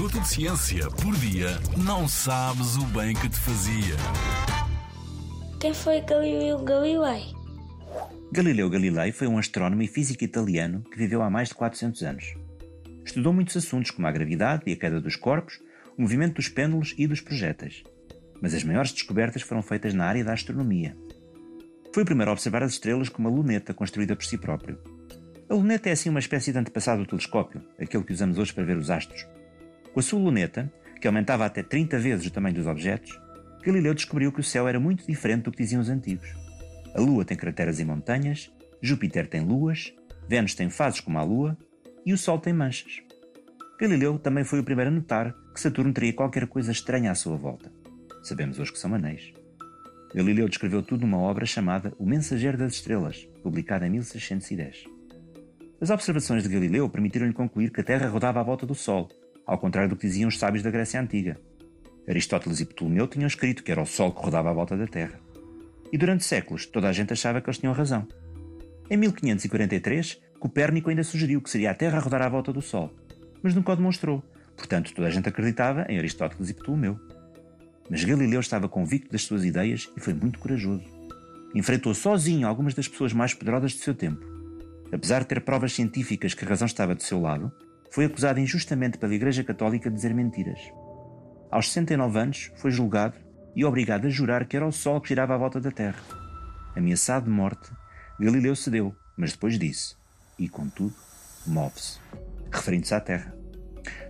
minuto de ciência por dia, não sabes o bem que te fazia. Quem foi Galileu Galilei? Galileu Galilei foi um astrónomo e físico italiano que viveu há mais de 400 anos. Estudou muitos assuntos como a gravidade e a queda dos corpos, o movimento dos pêndulos e dos projéteis. Mas as maiores descobertas foram feitas na área da astronomia. Foi o primeiro a observar as estrelas com uma luneta construída por si próprio. A luneta é assim uma espécie de antepassado do telescópio, aquele que usamos hoje para ver os astros. Com a sua luneta, que aumentava até 30 vezes o tamanho dos objetos, Galileu descobriu que o céu era muito diferente do que diziam os antigos. A Lua tem crateras e montanhas, Júpiter tem luas, Vênus tem fases como a Lua e o Sol tem manchas. Galileu também foi o primeiro a notar que Saturno teria qualquer coisa estranha à sua volta. Sabemos hoje que são anéis. Galileu descreveu tudo numa obra chamada O Mensageiro das Estrelas, publicada em 1610. As observações de Galileu permitiram-lhe concluir que a Terra rodava à volta do Sol, ao contrário do que diziam os sábios da Grécia Antiga. Aristóteles e Ptolomeu tinham escrito que era o Sol que rodava à volta da Terra. E durante séculos toda a gente achava que eles tinham razão. Em 1543, Copérnico ainda sugeriu que seria a Terra a rodar à volta do Sol, mas nunca o demonstrou, portanto toda a gente acreditava em Aristóteles e Ptolomeu. Mas Galileu estava convicto das suas ideias e foi muito corajoso. Enfrentou sozinho algumas das pessoas mais poderosas do seu tempo. Apesar de ter provas científicas que a razão estava do seu lado, foi acusado injustamente pela Igreja Católica de dizer mentiras. Aos 69 anos, foi julgado e obrigado a jurar que era o Sol que girava à volta da Terra. Ameaçado de morte, Galileu cedeu, mas depois disse: E contudo, move-se, referindo-se à Terra.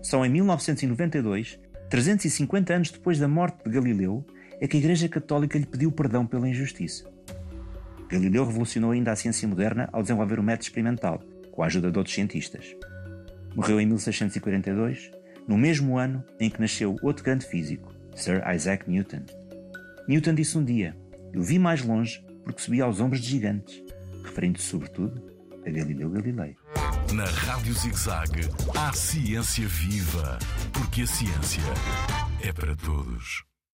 Só em 1992 350 anos depois da morte de Galileu, é que a Igreja Católica lhe pediu perdão pela injustiça. Galileu revolucionou ainda a ciência moderna ao desenvolver o método experimental, com a ajuda de outros cientistas. Morreu em 1642, no mesmo ano em que nasceu outro grande físico, Sir Isaac Newton. Newton disse um dia: Eu vi mais longe porque subi aos ombros de gigantes, referindo-se sobretudo a Galileu Galilei. Na Rádio ZigZag, há ciência viva, porque a ciência é para todos.